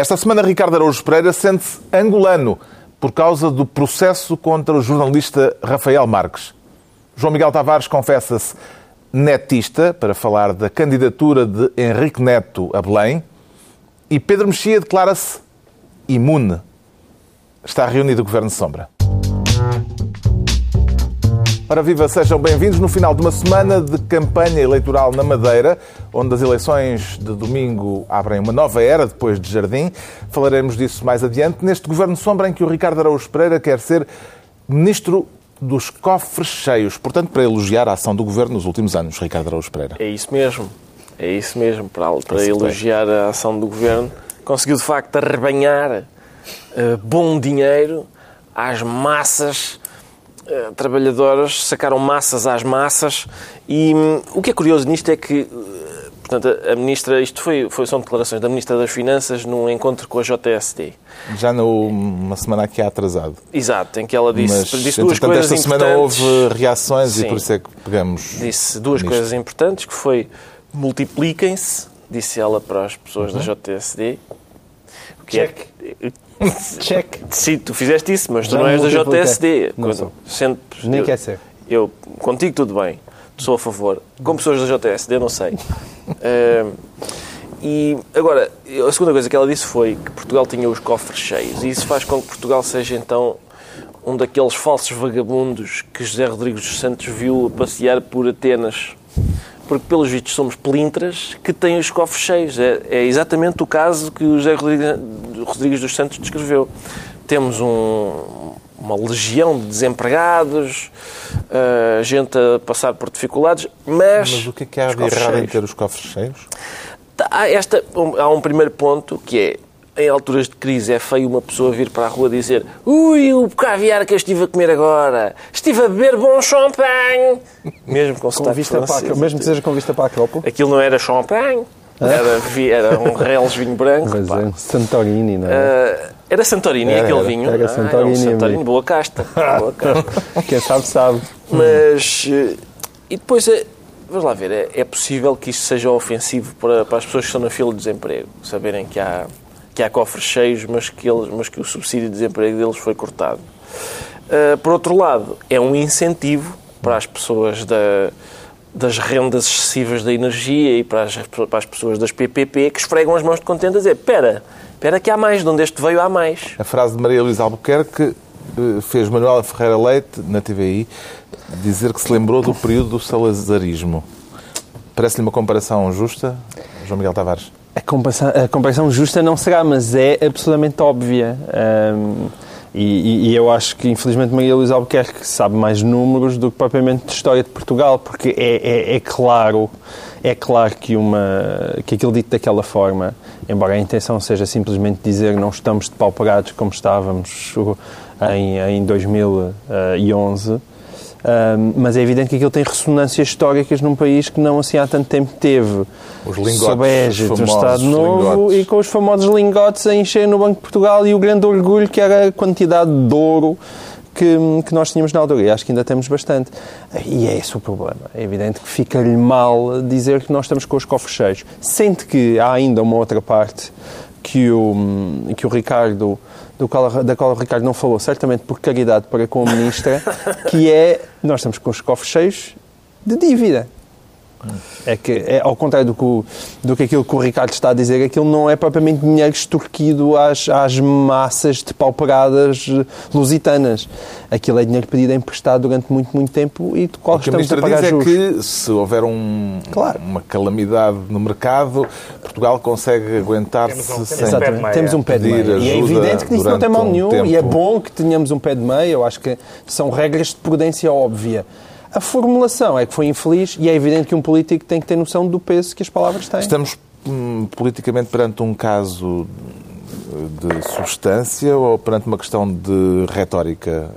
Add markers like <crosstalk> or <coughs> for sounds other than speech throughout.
Esta semana, Ricardo Araújo Pereira sente-se angolano por causa do processo contra o jornalista Rafael Marques. João Miguel Tavares confessa-se netista para falar da candidatura de Henrique Neto a Belém e Pedro Mexia declara-se imune. Está reunido o Governo de Sombra. Ora viva, sejam bem-vindos no final de uma semana de campanha eleitoral na Madeira, onde as eleições de domingo abrem uma nova era depois de Jardim. Falaremos disso mais adiante, neste Governo Sombra em que o Ricardo Araújo Pereira quer ser Ministro dos Cofres Cheios. Portanto, para elogiar a ação do Governo nos últimos anos, Ricardo Araújo Pereira. É isso mesmo, é isso mesmo, para, para elogiar a ação do Governo. Conseguiu, de facto, arrebanhar uh, bom dinheiro às massas trabalhadoras sacaram massas às massas e hum, o que é curioso nisto é que eh, portanto, a ministra, isto foi, foi, são declarações da Ministra das Finanças num encontro com a JSD. Já numa semana aqui atrasado. Exato, em que ela disse, Mas, disse duas coisas esta semana houve reações Sim, e por isso é que pegamos. Disse duas nisto. coisas importantes, que foi multipliquem-se, disse ela para as pessoas uhum. da JSD. Que é Check. É, <laughs> Check. Sim, tu fizeste isso, mas tu não és da JSD. Não sou. Nem eu, quer ser. Eu, contigo tudo bem, sou a favor. Com pessoas da JSD, não sei. uh, <laughs> e agora, a segunda coisa que ela disse foi que Portugal tinha os cofres cheios. E isso faz com que Portugal seja então um daqueles falsos vagabundos que José Rodrigues dos Santos viu passear por Atenas porque pelos vistos somos pelintras que têm os cofres cheios. É, é exatamente o caso que o José Rodrigues, dos Santos descreveu. Temos um, uma legião de desempregados, uh, gente a passar por dificuldades, mas... Mas o que é que há de errado em ter os cofres cheios? Há, esta, há um primeiro ponto que é em alturas de crise é feio uma pessoa vir para a rua dizer ui, o caviar que eu estive a comer agora, estive a beber bom champanhe. Mesmo com, com vista para a, Mesmo que seja com vista para a Acrópole. Aquilo não era champanhe, era, era um <laughs> Reles vinho branco. É, Santorini, não é? Uh, era Santorini era, aquele vinho? Era Santorini. Ah, era um Santorini, boa casta. Boa <laughs> casta. Quem sabe, sabe. Mas, eh, e depois, é, vamos lá ver, é, é possível que isto seja ofensivo para, para as pessoas que estão na fila de desemprego, saberem que há que há cofres cheios, mas que, eles, mas que o subsídio de desemprego deles foi cortado. Uh, por outro lado, é um incentivo para as pessoas da, das rendas excessivas da energia e para as, para as pessoas das PPP que esfregam as mãos de contente a dizer espera, espera que há mais, de onde este veio há mais. A frase de Maria Luísa Albuquerque eh, fez Manuela Ferreira Leite, na TVI, dizer que se lembrou do período do salazarismo. Parece-lhe uma comparação justa, João Miguel Tavares? A comparação, a justa não será, mas é absolutamente óbvia. Um, e, e, eu acho que, infelizmente, Maria Luísa Albuquerque sabe mais números do que propriamente de história de Portugal, porque é, é, é, claro, é claro que, uma, que aquilo dito daquela forma, embora a intenção seja simplesmente dizer não estamos depauperados como estávamos em, em 2011, um, mas é evidente que aquilo tem ressonâncias históricas num país que não assim há tanto tempo teve os lingotes, sob égide do Estado Novo lingotes. e com os famosos lingotes a encher no Banco de Portugal e o grande orgulho que era a quantidade de ouro que, que, nós tínhamos na altura. E acho que ainda temos bastante. E é esse o problema. É evidente que fica-lhe mal dizer que nós estamos com os cofres cheios. Sente que há ainda uma outra parte que o, que o Ricardo do qual, da qual o Ricardo não falou, certamente por caridade para com a Ministra, <laughs> que é, nós estamos com os cofres cheios de dívida. É que, é, ao contrário do que, do que aquilo que o Ricardo está a dizer, aquilo não é propriamente dinheiro extorquido às, às massas pauperadas lusitanas. Aquilo é dinheiro pedido emprestado durante muito, muito tempo e de qual o que estamos a, a pagar diz juros. é que se houver um, claro. uma calamidade no mercado, Portugal consegue aguentar-se sem Exatamente. Temos um pé de meia. E é evidente que isso não tem mal nenhum um e é bom que tenhamos um pé de meia. Eu acho que são regras de prudência óbvia. A formulação é que foi infeliz e é evidente que um político tem que ter noção do peso que as palavras têm. Estamos hum, politicamente perante um caso de substância ou perante uma questão de retórica?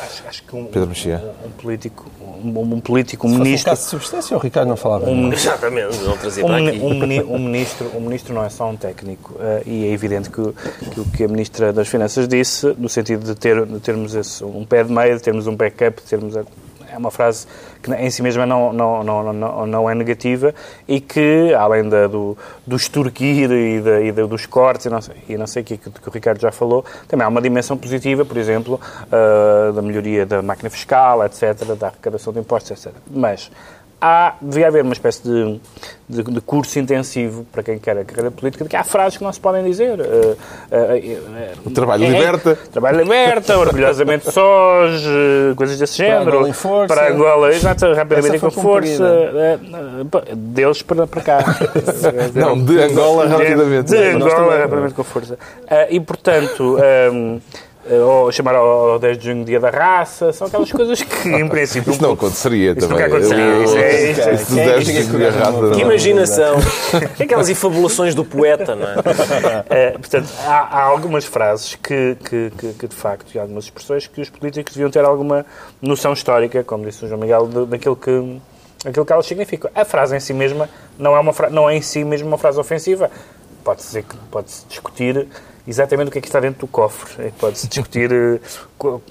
Acho, acho que um, Pedro Mexia. Um, um, político, um, um político, um Se ministro. Um caso de substância, o Ricardo não falava. Um, exatamente, não trazia um, um, ministro, um ministro não é só um técnico uh, e é evidente que, que o que a ministra das Finanças disse, no sentido de, ter, de termos esse, um pé de meio, de termos um backup, de termos é uma frase que em si mesma não, não, não, não, não é negativa e que, além da, do, do extorquir e, da, e da, dos cortes e não, sei, o que, que, o Ricardo já falou, também há uma dimensão positiva, por exemplo, uh, da melhoria da máquina fiscal, etc., da arrecadação de impostos, etc. Mas há, devia haver uma espécie de, de, de, curso intensivo para quem quer a carreira política, de que há frases que não se podem dizer. Uh, uh, uh, o trabalho é, liberta. Trabalho liberta, orgulhosamente <laughs> sós, coisas desse para género. Angola em força. Para Angola, exato, rapidamente com força. deles para, para cá. <laughs> não, de Angola rapidamente. De, de Angola rapidamente com força. e, portanto... Um, eh, ou chamar ao 10 de junho Dia da Raça, são aquelas <laughs> coisas que, em princípio. Isso não aconteceria isso também. Nunca aconteceria. Isso é, isso isso isso raça, que imaginação. <laughs> que aquelas infabulações do poeta, não é? <laughs> é portanto, há, algumas frases que, que, que, que, de facto, e algumas expressões que os políticos deviam ter alguma noção histórica, como disse o João Miguel, daquilo que, aquilo que elas significam. A frase em si mesma não é, uma não é em si mesmo uma frase ofensiva. Pode-se pode discutir exatamente o que é que está dentro do cofre. É pode-se discutir eh,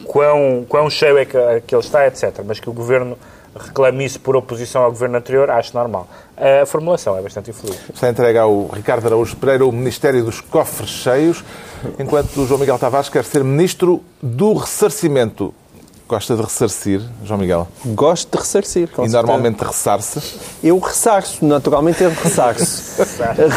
quão, quão cheio é que, que ele está, etc. Mas que o Governo reclame isso por oposição ao Governo anterior, acho normal. A formulação é bastante infeliz. Está entregue ao Ricardo Araújo Pereira o Ministério dos Cofres Cheios, enquanto o João Miguel Tavares quer ser Ministro do Ressarcimento. Gosta de ressarcir, João Miguel? Gosto de ressarcir. e normalmente ressarce? Eu ressarço, naturalmente eu ressarço.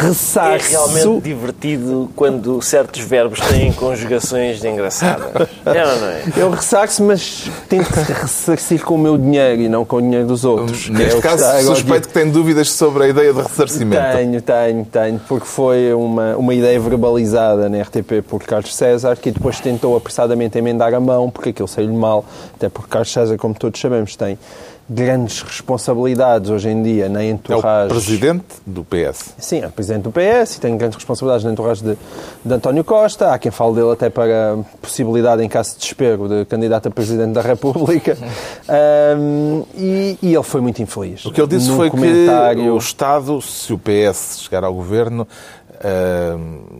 ressarço. É realmente divertido quando certos verbos têm conjugações engraçadas. É ou não é? Eu ressarço, mas tento ressarcir com o meu dinheiro e não com o dinheiro dos outros. Neste é caso, suspeito que tem dúvidas sobre a ideia de ressarcimento. Tenho, tenho, tenho, porque foi uma, uma ideia verbalizada na RTP por Carlos César, que depois tentou apressadamente emendar a mão, porque aquilo saiu-lhe mal até porque Carlos César, como todos sabemos, tem grandes responsabilidades hoje em dia na entourage... É o presidente do PS. Sim, é o presidente do PS e tem grandes responsabilidades na entourage de, de António Costa. Há quem fale dele até para possibilidade, em caso de desespero, de candidato a presidente da República. <laughs> um, e, e, ele foi muito infeliz. O que ele disse foi comentário... que o Estado, se o PS chegar ao governo,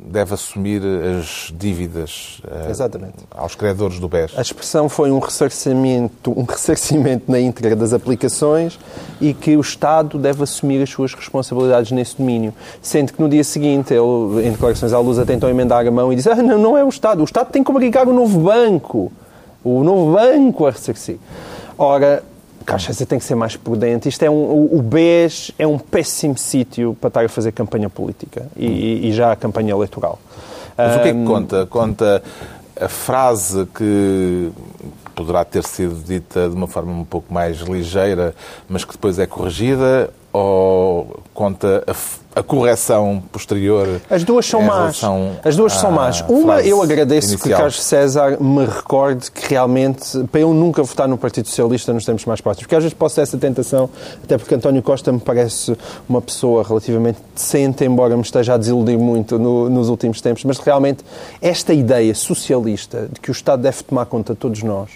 deve assumir as dívidas uh, aos credores do BES. A expressão foi um ressarcimento, um ressarcimento na íntegra das aplicações e que o Estado deve assumir as suas responsabilidades nesse domínio. Sendo que no dia seguinte, ele, em declarações à luz, tentou emendar a mão e disse: ah, não, não é o Estado, o Estado tem que obrigar o novo banco, o novo banco a ressarcir. Ora, Caixa tem que ser mais prudente. Isto é um, o BES é um péssimo sítio para estar a fazer campanha política e, e já a campanha eleitoral. Mas um, o que é que conta? Conta a frase que poderá ter sido dita de uma forma um pouco mais ligeira, mas que depois é corrigida, ou conta a a correção posterior. As duas são más. As duas são más. Uma, eu agradeço inicial. que Carlos César me recorde que realmente, para eu nunca votar no Partido Socialista nos tempos mais próximos, porque às vezes posso ter essa tentação, até porque António Costa me parece uma pessoa relativamente decente, embora me esteja a desiludir muito no, nos últimos tempos, mas realmente esta ideia socialista de que o Estado deve tomar conta de todos nós,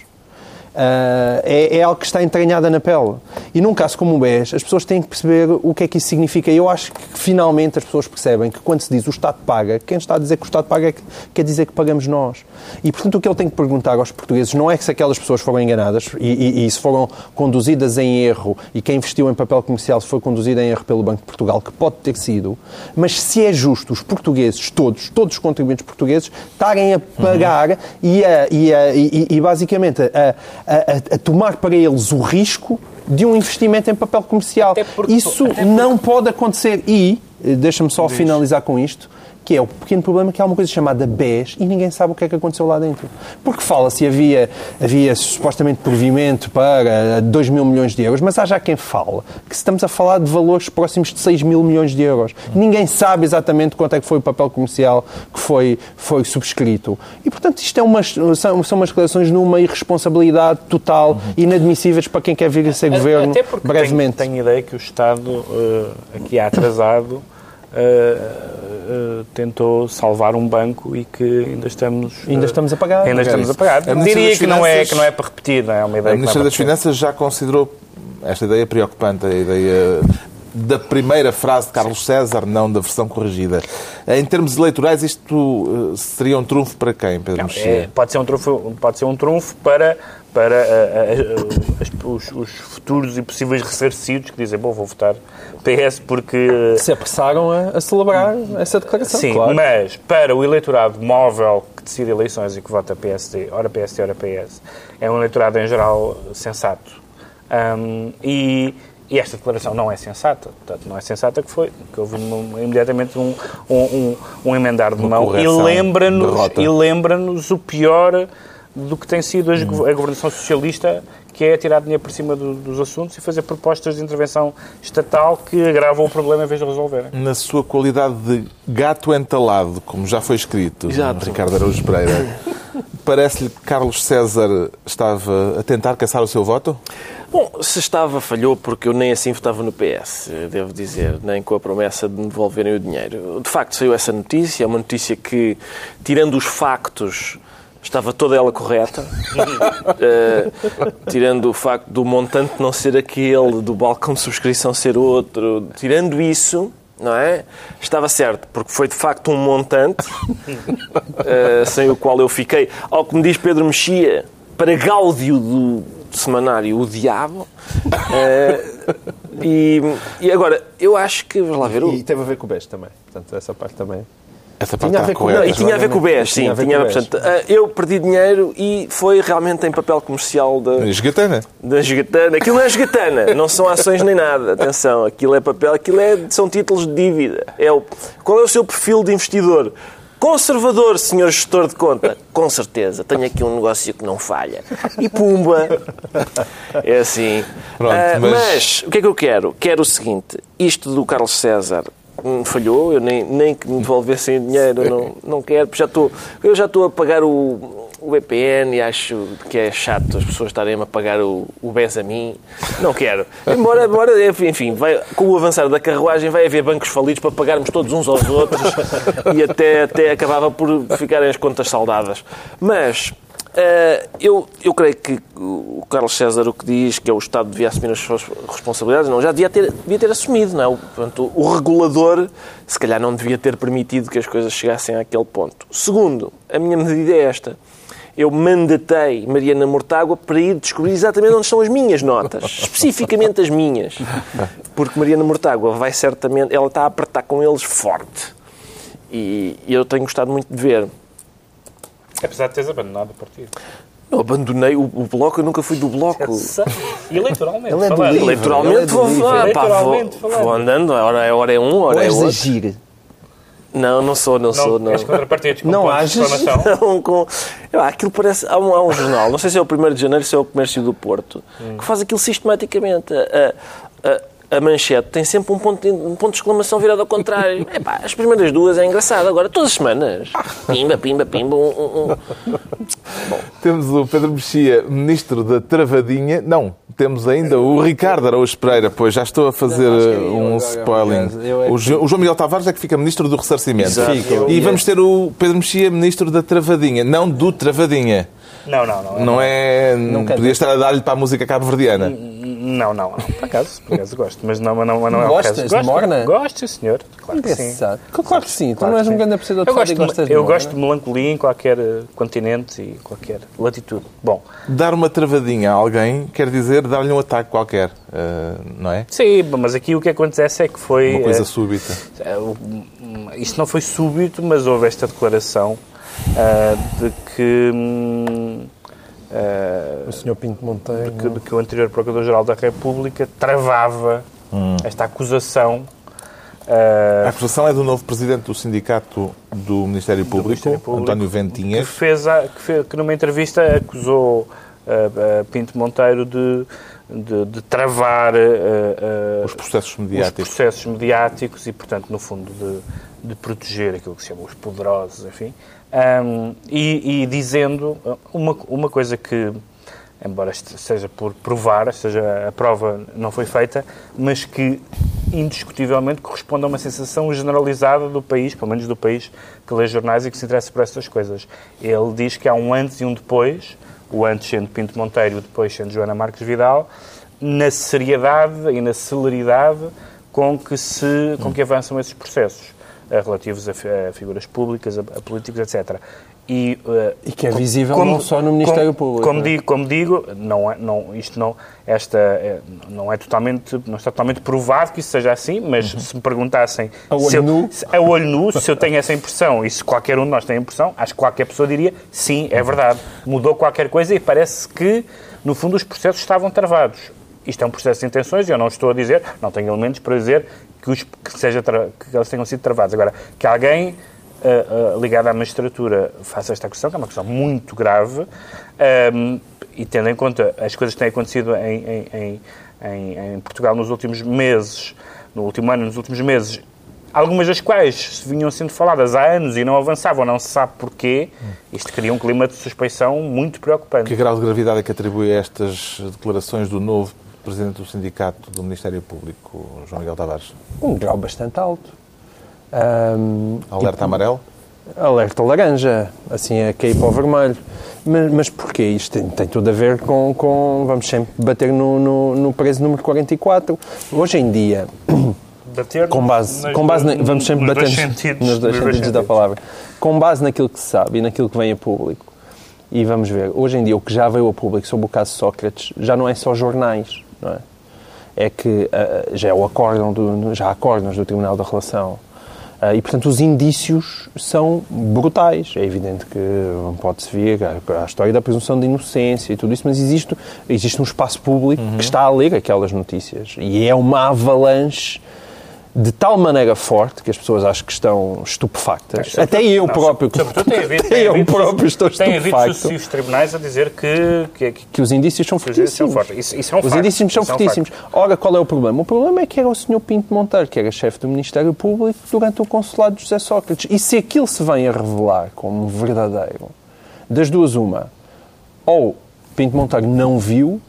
Uh, é, é, algo que está entranhada na pele. E num caso como o BES, as pessoas têm que perceber o que é que isso significa. Eu acho que finalmente as pessoas percebem que quando se diz o Estado paga, quem está a dizer que o Estado paga é quer dizer que pagamos nós. E portanto o que ele tem que perguntar aos portugueses não é que se aquelas pessoas foram enganadas e, e, e se foram conduzidas em erro e quem investiu em papel comercial se foi conduzido em erro pelo Banco de Portugal, que pode ter sido, mas se é justo os portugueses, todos, todos os contribuintes portugueses, estarem a pagar uhum. e, a, e, a, e basicamente a a, a, tomar para eles o risco de um investimento em papel comercial. Isso não pode acontecer. E, eh, deixa-me só Diz. finalizar com isto, que é o pequeno problema que há uma coisa chamada BES e ninguém sabe o que é que aconteceu lá dentro. Porque fala-se havia, havia supostamente provimento para 2 mil milhões de euros, mas há já quem fala que estamos a falar de valores próximos de 6 mil milhões de euros. Ninguém sabe exatamente quanto é que foi o papel comercial que foi, foi subscrito. E, portanto, isto é umas, são, são umas declarações numa irresponsabilidade total, inadmissíveis para quem quer vir a ser governo Até porque brevemente. Tenho, tenho ideia que o Estado uh, aqui há atrasado uh, uh, tentou salvar um banco e que ainda estamos ainda estamos a pagar. ainda estamos a pagar. A diria que não é que não é para repetir não é? Uma ideia a Ministra é das Finanças já considerou esta ideia preocupante a ideia da primeira frase de Carlos César, não da versão corrigida. Em termos eleitorais, isto seria um trunfo para quem, Pedro não, é, pode, ser um trunfo, pode ser um trunfo para, para uh, uh, os, os, futuros e possíveis ressarcidos que dizem, bom, vou votar PS porque... Se apressaram a, a celebrar essa declaração, Sim, claro. mas para o eleitorado móvel que decide eleições e que vota PSD, ora PSD, ora PS, é um eleitorado em geral sensato. Um, e, e, esta declaração não é sensata. Portanto, não é sensata que foi que houve um, imediatamente um, um, um, emendar de mão e lembra-nos lembra o pior do que tem sido a, hum. a governação socialista que é tirar dinheiro por cima do, dos assuntos e fazer propostas de intervenção estatal que agravam o problema em vez de resolverem. Na sua qualidade de gato entalado, como já foi escrito, Exato. Ricardo Araújo Pereira, parece-lhe que Carlos César estava a tentar caçar o seu voto? Bom, se estava, falhou, porque eu nem assim votava no PS, devo dizer, nem com a promessa de me devolverem o dinheiro. De facto, saiu essa notícia, é uma notícia que, tirando os factos estava toda ela correta, uh, <laughs> tirando o facto do montante não ser aquele, do balcão de subscrição ser outro, tirando isso, não é? Estava certo, porque foi de facto um montante uh, <laughs> sem o qual eu fiquei, ao que me diz Pedro Mexia, para gáudio do semanário O Diabo. Uh, e, e, agora, eu acho que. Vamos lá ver. E, e teve a ver com o BES também. Portanto, essa parte também. Essa parte tinha a ver com, não, e tinha a ver com o BES, sim. Tinha, tinha, portanto, eh, eu perdi dinheiro e foi realmente em papel comercial da... Esgatana. Da esgatana. Aquilo não é esgatana, não são ações nem nada. Atenção, aquilo é papel, aquilo é, são títulos de dívida. É o, qual é o seu perfil de investidor? Conservador, senhor gestor de conta. Com certeza, tenho aqui um negócio que não falha. E pumba! É assim. Pronto, uh, mas... mas o que é que eu quero? Quero o seguinte: isto do Carlos César falhou, eu nem, nem que me devolvessem dinheiro, não, não quero, porque já estou, eu já estou a pagar o, o VPN e acho que é chato as pessoas estarem a pagar o, o BES a mim. Não quero. Embora, embora enfim, vai, com o avançar da carruagem vai haver bancos falidos para pagarmos todos uns aos outros e até, até acabava por ficarem as contas saudadas. Mas eu, eu creio que o Carlos César o que diz que é o Estado devia assumir as suas responsabilidades, não, já devia ter, devia ter assumido, não é? Portanto, o regulador se calhar não devia ter permitido que as coisas chegassem àquele ponto. Segundo, a minha medida é esta. Eu mandatei Mariana Mortágua para ir descobrir exatamente onde estão as minhas notas, <laughs> especificamente as minhas. Porque Mariana Mortágua vai certamente, ela está a apertar com eles forte. E eu tenho gostado muito de ver Apesar de teres abandonado o partido. Eu abandonei o, o, bloco, eu nunca fui do bloco. eleitoralmente. Ele é do. Eleitoralmente, é vou, ah, pá, vou, vou, andando, a hora, a hora é um, a hora é outro. agir. Não, não sou, não, não sou. Não, és contra partidos com não ages? <laughs> Não, com, ah, aquilo parece. Há um, há um jornal, não sei se é o 1 de janeiro, se é o Comércio do Porto, hum. que faz aquilo sistematicamente. A, a, a manchete tem sempre um ponto, um ponto de exclamação virado ao contrário. <laughs> Epá, as primeiras duas é engraçado. Agora, todas as semanas, pimba, pimba, pimba. Um, um, um. Temos o Pedro Mexia, ministro da Travadinha. Não, temos ainda o Ricardo Araújo Pereira, pois já estou a fazer um spoiling. O João Miguel Tavares é que fica ministro do Ressarcimento. E vamos ter o Pedro Mexia, ministro da Travadinha. Não do Travadinha. Não, não, não. Não é. Não podia estar a dar-lhe para a música cabo-verdiana. Não, não, não. Por acaso, por acaso gosto. Mas não, não, não é o caso. Gostas de Morna? Gosto, senhor. Claro que sim. Claro que sim. Tu não és um grande apreciador de eu gosto, gostas de Eu gosto de melancolia em qualquer eh, continente e qualquer latitude. Bom. Dar uma travadinha a alguém quer dizer dar-lhe um ataque qualquer, uh, não é? Sim, mas aqui o que acontece é que foi... Uma coisa uh, súbita. Uh, isto não foi súbito, mas houve esta declaração de que... Uh, o Sr. Pinto Monteiro. De que, de que o anterior Procurador-Geral da República travava hum. esta acusação. Uh, a acusação é do novo Presidente do Sindicato do Ministério Público, do Ministério Público António Ventinhas. Que, fez a, que, fez, que numa entrevista acusou uh, Pinto Monteiro de, de, de travar os processos mediáticos. Os processos mediáticos e, portanto, no fundo, de, de proteger aquilo que se chama os poderosos, enfim. Um, e, e, dizendo uma, uma coisa que, embora seja por provar, seja a prova não foi feita, mas que indiscutivelmente corresponde a uma sensação generalizada do país, pelo menos do país que lê jornais e que se interessa por essas coisas. Ele diz que há um antes e um depois, o antes sendo Pinto Monteiro, o depois sendo Joana Marques Vidal, na seriedade e na celeridade com que, se, com que avançam esses processos. Relativos a, a, figuras públicas, a, a políticos, etc. E, uh, e, que é visível como, não só no Ministério como, Público. Como, é? digo, como digo, não é, não, isto não, esta, é, não é totalmente, não está totalmente provado que isso seja assim, mas uhum. se me perguntassem a olho, eu, nu. Se, a olho nu, se eu tenho essa impressão e se qualquer um de nós tem a impressão, acho que qualquer pessoa diria sim, é verdade. Mudou qualquer coisa e parece que, no fundo, os processos estavam travados. Isto é um processo de intenções e eu não estou a dizer, não tenho elementos para dizer que, os, que, seja, que eles tenham sido travados. Agora, que alguém uh, uh, ligado à magistratura faça esta questão, que é uma questão muito grave, um, ehm, e tendo em conta as coisas que têm acontecido em, em, em, em Portugal nos últimos meses, no último ano, nos últimos meses, algumas das quais vinham sendo faladas há anos e não avançavam, não se sabe porquê, isto cria um clima de suspeição muito preocupante. Que grau de gravidade é que atribui a estas declarações do novo Presidente do Sindicato do Ministério Público, João Miguel Tavares? Um grau bastante alto. Um, alerta tipo, amarelo? Alerta laranja, assim é cair para o vermelho. Mas, mas porquê? Isto tem, tem, tudo a ver com, com Vamos sempre bater no, no, no preso número 44. Hoje em dia. <coughs> Bater com base, com base na, vamos sempre bater nos, sentidos, nos dois sentidos, sentidos da palavra. Com base naquilo que se sabe e naquilo que vem a público. E vamos ver, hoje em dia o que já veio a público sobre o caso Sócrates já não é só jornais, não é? É que uh, já é o acórdão do, já há acórdãos do Tribunal da Relação Uh, e, portanto, os indícios são brutais. É evidente que pode-se ver a, a, história da presunção de inocência e tudo isso, mas existe, existe um espaço público uhum. que está a ler aquelas notícias. E é uma avalanche de tal maneira forte que as pessoas acham que estão estupefactas. É, Até eu não, próprio. Sobretudo <laughs> tem havido, eu havido, próprio estou tem estupefacto. Tem havido sucessivos tribunais a dizer que... Que, que, que os indícios são fortíssimos. Isso, isso é um os facto, indícios são fortíssimos. É um Ora, qual é o problema? O problema é que era o Sr. Pinto Monteiro, que era chefe do Ministério Público durante o consulado de José Sócrates. E se aquilo se vem a revelar como verdadeiro, das duas uma, ou Pinto Monteiro não viu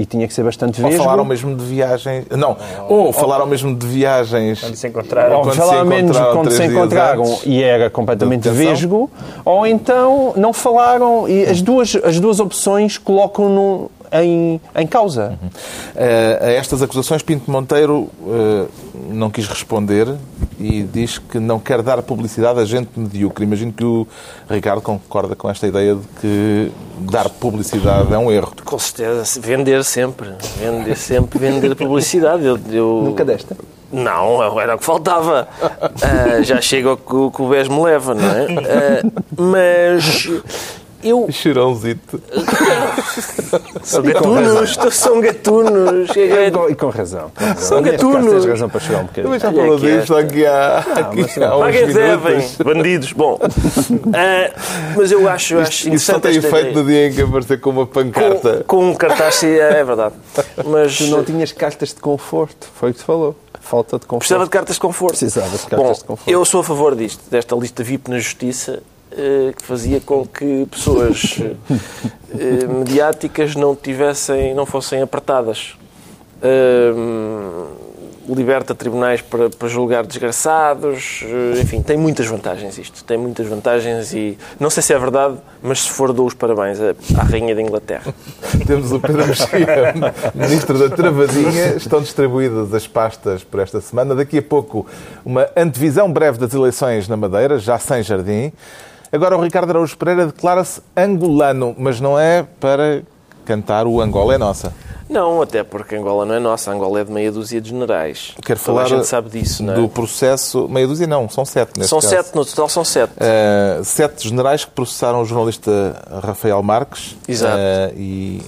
e tinha que ser bastante vesgo. Ou falaram mesmo de viagens... Não, ou, ou falaram mesmo de viagens... Quando se encontraram. Ou falaram menos quando se encontraram e era completamente vesgo, ou então não falaram e as duas, as duas opções colocam-no em, em causa. Uhum. Uh, a estas acusações, Pinto Monteiro uh, não quis responder e diz que não quer dar publicidade a gente medíocre. Imagino que o Ricardo concorda com esta ideia de que dar publicidade é um erro. Com certeza, vender sempre. Vender sempre, vender publicidade. Eu, eu... Nunca desta? Não, era o que faltava. Uh, já chega o que, o BES me leva, não é? Uh, mas eu... Chorãozito. são gatunos, são gatunos. E com razão. Com razão. São gatunos. Tens razão para chorar um bocadinho. Eu já falou disto aqui há, Paguem devem, bandidos. Bom, uh, mas eu acho, isto, acho Isso só tem efeito no dia em que aparecer com uma pancarta. Com, com um cartaz, é verdade. Mas... Tu não tinhas cartas de conforto, foi o que te falou. Falta de conforto. Precisava de cartas de conforto. Precisava de cartas Bom, de conforto. Eu sou a favor disto, desta lista VIP na Justiça que fazia com que pessoas eh, mediáticas não tivessem, não fossem apertadas. Liberta tribunais para, para, julgar desgraçados, enfim, tem muitas vantagens isto, tem muitas vantagens e não sei se é verdade, mas se for dou os parabéns à Rainha da Inglaterra. Temos o Pedro Mexia, Ministro da Travadinha, estão distribuídas as pastas por esta semana, daqui a pouco uma antevisão breve das eleições na Madeira, já sem jardim, Agora o Ricardo Araújo Pereira declara-se angolano, mas não é para cantar o Angola é nossa. Não, até porque Angola não é nossa, Angola é de meia dúzia de generais. Quero falar a gente sabe disso, não é? do processo. Meia dúzia não, são sete neste São caso. sete, no total são sete. Uh, sete generais que processaram o jornalista Rafael Marques. Exato. Uh, e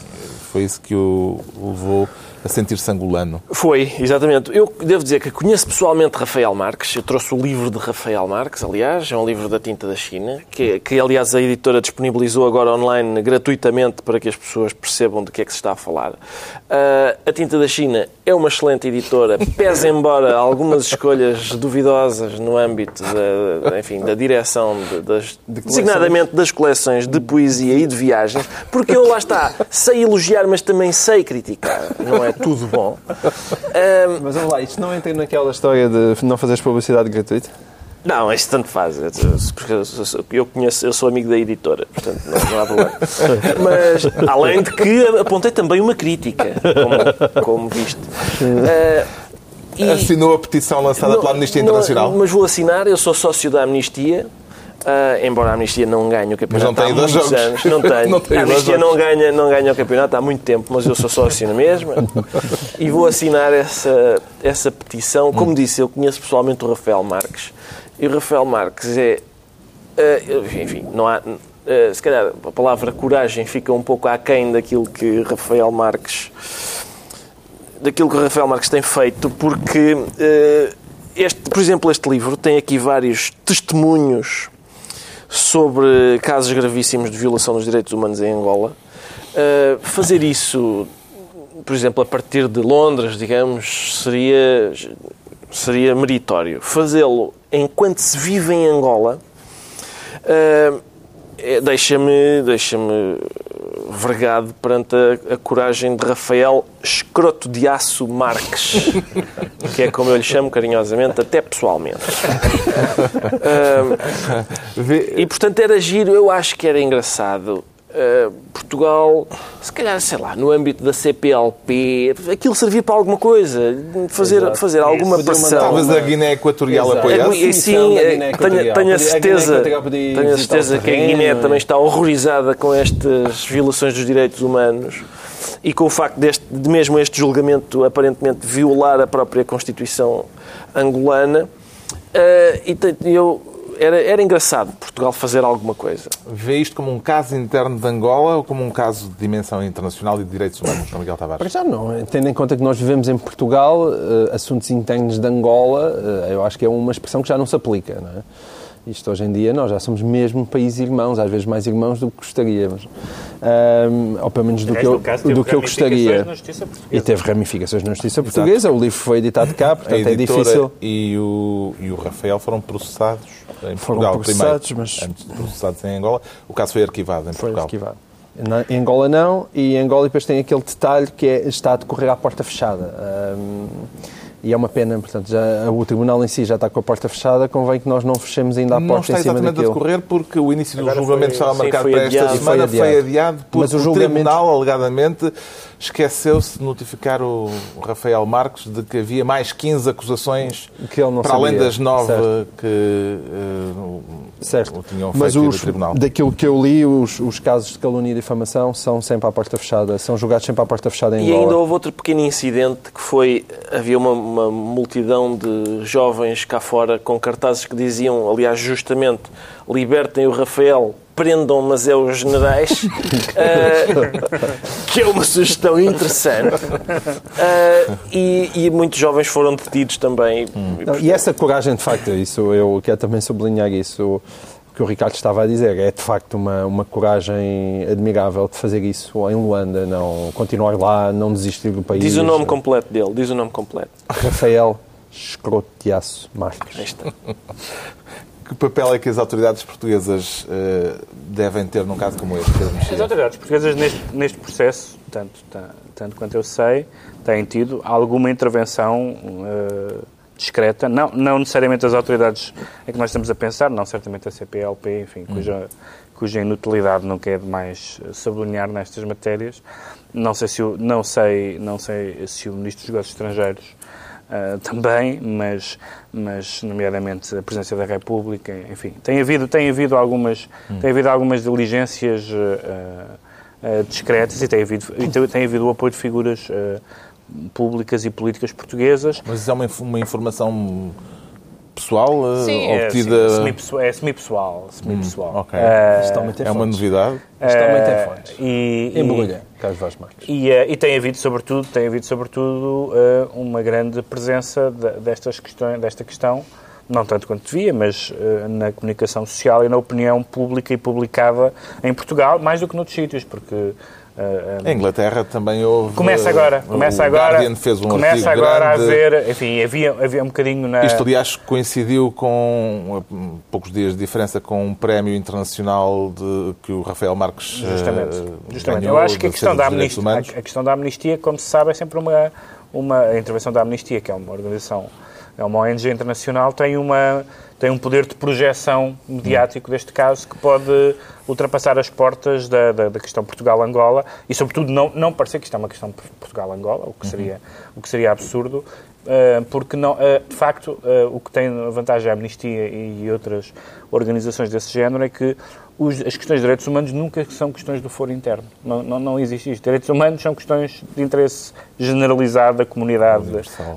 foi isso que o levou a sentir-se angolano. Foi, exatamente. Eu devo dizer que conheço pessoalmente Rafael Marques. Eu trouxe o livro de Rafael Marques, aliás, é um livro da tinta da China, que, que aliás a editora disponibilizou agora online gratuitamente para que as pessoas percebam de que é que se está a falar. Uh, a tinta da China é uma excelente editora, <laughs> pese embora algumas escolhas duvidosas no âmbito da, enfim, da direção de, das, de designadamente das coleções de poesia e de viagens, porque eu lá está, sei elogiar, mas também sei criticar, não é? Tudo bom. <laughs> Um, Mas vamos lá, isto não entra naquela história de não fazeres publicidade gratuita? Não, isso tanto faz. Eu conheço, eu sou amigo da editora, portanto não, não há problema. <laughs> Mas, além de que apontei também uma crítica, como, como viste. Uh, E Assinou a petição lançada não, pela Amnistia Internacional? Não, mas vou assinar, eu sou sócio da Amnistia. Uh, embora a Amnistia não ganhe o campeonato há muitos anos. Não <laughs> tem. não tem a Amnistia não ganha, não ganha o campeonato há muito tempo, mas eu sou sócio na mesma. e vou assinar essa, essa petição. Como hum. disse, eu conheço pessoalmente o Rafael Marques. E o Rafael Marques é. Uh, enfim, não há. Uh, se calhar a palavra coragem fica um pouco aquém daquilo que Rafael Marques daquilo que o Rafael Marques tem feito, porque, este, por exemplo, este livro tem aqui vários testemunhos sobre casos gravíssimos de violação dos direitos humanos em Angola. Uh, fazer isso, por exemplo, a partir de Londres, digamos, seria, seria meritório. Fazê-lo enquanto se vive em Angola uh, deixa-me deixa vergado perante a, a, coragem de Rafael Escroto de Aço Marques, que é como eu lhe chamo carinhosamente, até pessoalmente. <laughs> e portanto era giro, eu acho que era engraçado Uh, Portugal, se calhar, sei lá, no âmbito da CPLP, aquilo servia para alguma coisa, fazer, fazer alguma Isso, pressão. Talvez a Guiné Equatorial apoiasse. Sim, eh, tenho, tenho a certeza, tenho a certeza que a Guiné também está horrorizada com estas violações dos direitos humanos e com o facto deste, de mesmo este julgamento aparentemente violar a própria Constituição angolana. Uh, e eu era, era engraçado Portugal fazer alguma coisa. Vê isto como um caso interno de Angola ou como um caso de dimensão internacional e de direitos humanos, João Miguel Tavares? Para já não. Tendo em conta que nós vivemos em Portugal, uh, assuntos internos de Angola, uh, eu acho que é uma expressão que já não se aplica, não é? Isto hoje em dia nós já somos mesmo países irmãos, às vezes mais irmãos do que gostaríamos. Um, ou pelo menos do que eu, do que eu gostaria. E teve ramificações na justiça portuguesa. Exato. O livro foi editado cá, portanto é difícil. E o, e o Rafael foram processados em Portugal foram processados, primeiro, mas... antes processados em Angola. O caso foi arquivado em foi Portugal. Arquivado. Na, em Angola não, e em Angola depois tem aquele detalhe que é, está a decorrer à porta fechada. Um, e é uma pena, portanto, já, o Tribunal em si já está com a porta fechada, convém que nós não fechemos ainda a não porta em cima daquilo. Não está exatamente a decorrer porque o início do Agora julgamento foi, estava marcado para esta semana, foi adiado, foi adiado porque Mas o, julgamento... o Tribunal, alegadamente, esqueceu-se de notificar o Rafael Marques de que havia mais 15 acusações para sabia. além das nove certo. que uh, certo. o tinham feito Mas os, Tribunal. daquilo que eu li, os, os, casos de calúnia e difamação são sempre à porta fechada, são julgados sempre à porta fechada em E ainda houve outro pequeno incidente que foi, havia uma, uma multidão de jovens cá fora com cartazes que diziam, aliás, justamente, libertem o Rafael prendam, mas é os generais, uh, <laughs> que é uma sugestão interessante. Uh, e, e, muitos jovens foram detidos também. Hum. Não, e essa coragem, de facto, isso eu quero também sublinhar isso. O que o Ricardo estava a dizer é de facto uma, uma coragem admirável de fazer isso em Luanda, não continuar lá, não desistir do país. Diz o nome completo dele, diz o nome completo. Rafael Escrotiaço Marques. Que papel é que as autoridades portuguesas uh, devem ter num caso como este? As autoridades portuguesas neste, neste processo, tanto, tanto quanto eu sei, têm tido alguma intervenção uh, discreta, não, não necessariamente as autoridades em que nós estamos a pensar, não certamente a CPLP, enfim, cuja, cuja inutilidade não quer demais sublinhar nestas matérias. Não sei se o, não sei, não sei se o Ministro dos Negócios Estrangeiros uh, também, mas, mas nomeadamente a presença da República, enfim, tem havido, tem havido, algumas, hum. tem havido algumas diligências uh, uh, discretas e tem havido, e tem havido o apoio de figuras públicas e políticas portuguesas. Mas isso é uma, uma informação pessoal Sim, é, obtida... É semi-pessoal. Semi semi hum, okay. uh, é uma novidade? Totalmente uh, fontes. E, Embrulha, Carlos Vaz Marques. E, uh, e tem havido, sobretudo, tem havido, sobretudo uh, uma grande presença de, destas questões, desta questão, não tanto quanto devia, mas uh, na comunicação social e na opinião pública e publicada em Portugal, mais do que noutros sítios, porque Uh, em Inglaterra também houve. Começa agora, começa agora. Guardian fez um começa agora grande. a haver, enfim, havia, havia um bocadinho na. Isto, aliás, coincidiu com poucos dias de diferença com um prémio internacional de, que o Rafael Marques. Justamente. Uh, Justamente. Eu acho que a questão, da amnistia, a, a questão da amnistia, como se sabe, é sempre uma, uma a intervenção da amnistia, que é uma organização, é uma ONG internacional, tem uma tem um poder de projeção mediático deste caso que pode ultrapassar as portas da, da, da questão Portugal-Angola e, sobretudo, não, não parecer que isto é uma questão Portugal-Angola, o, que seria, o que seria absurdo, porque, não, de facto, o que tem vantagem a Amnistia e outras organizações desse género é que os, as questões de direitos humanos nunca são questões do foro interno. Não, não, não existe isto. Direitos humanos são questões de interesse generalizado da comunidade,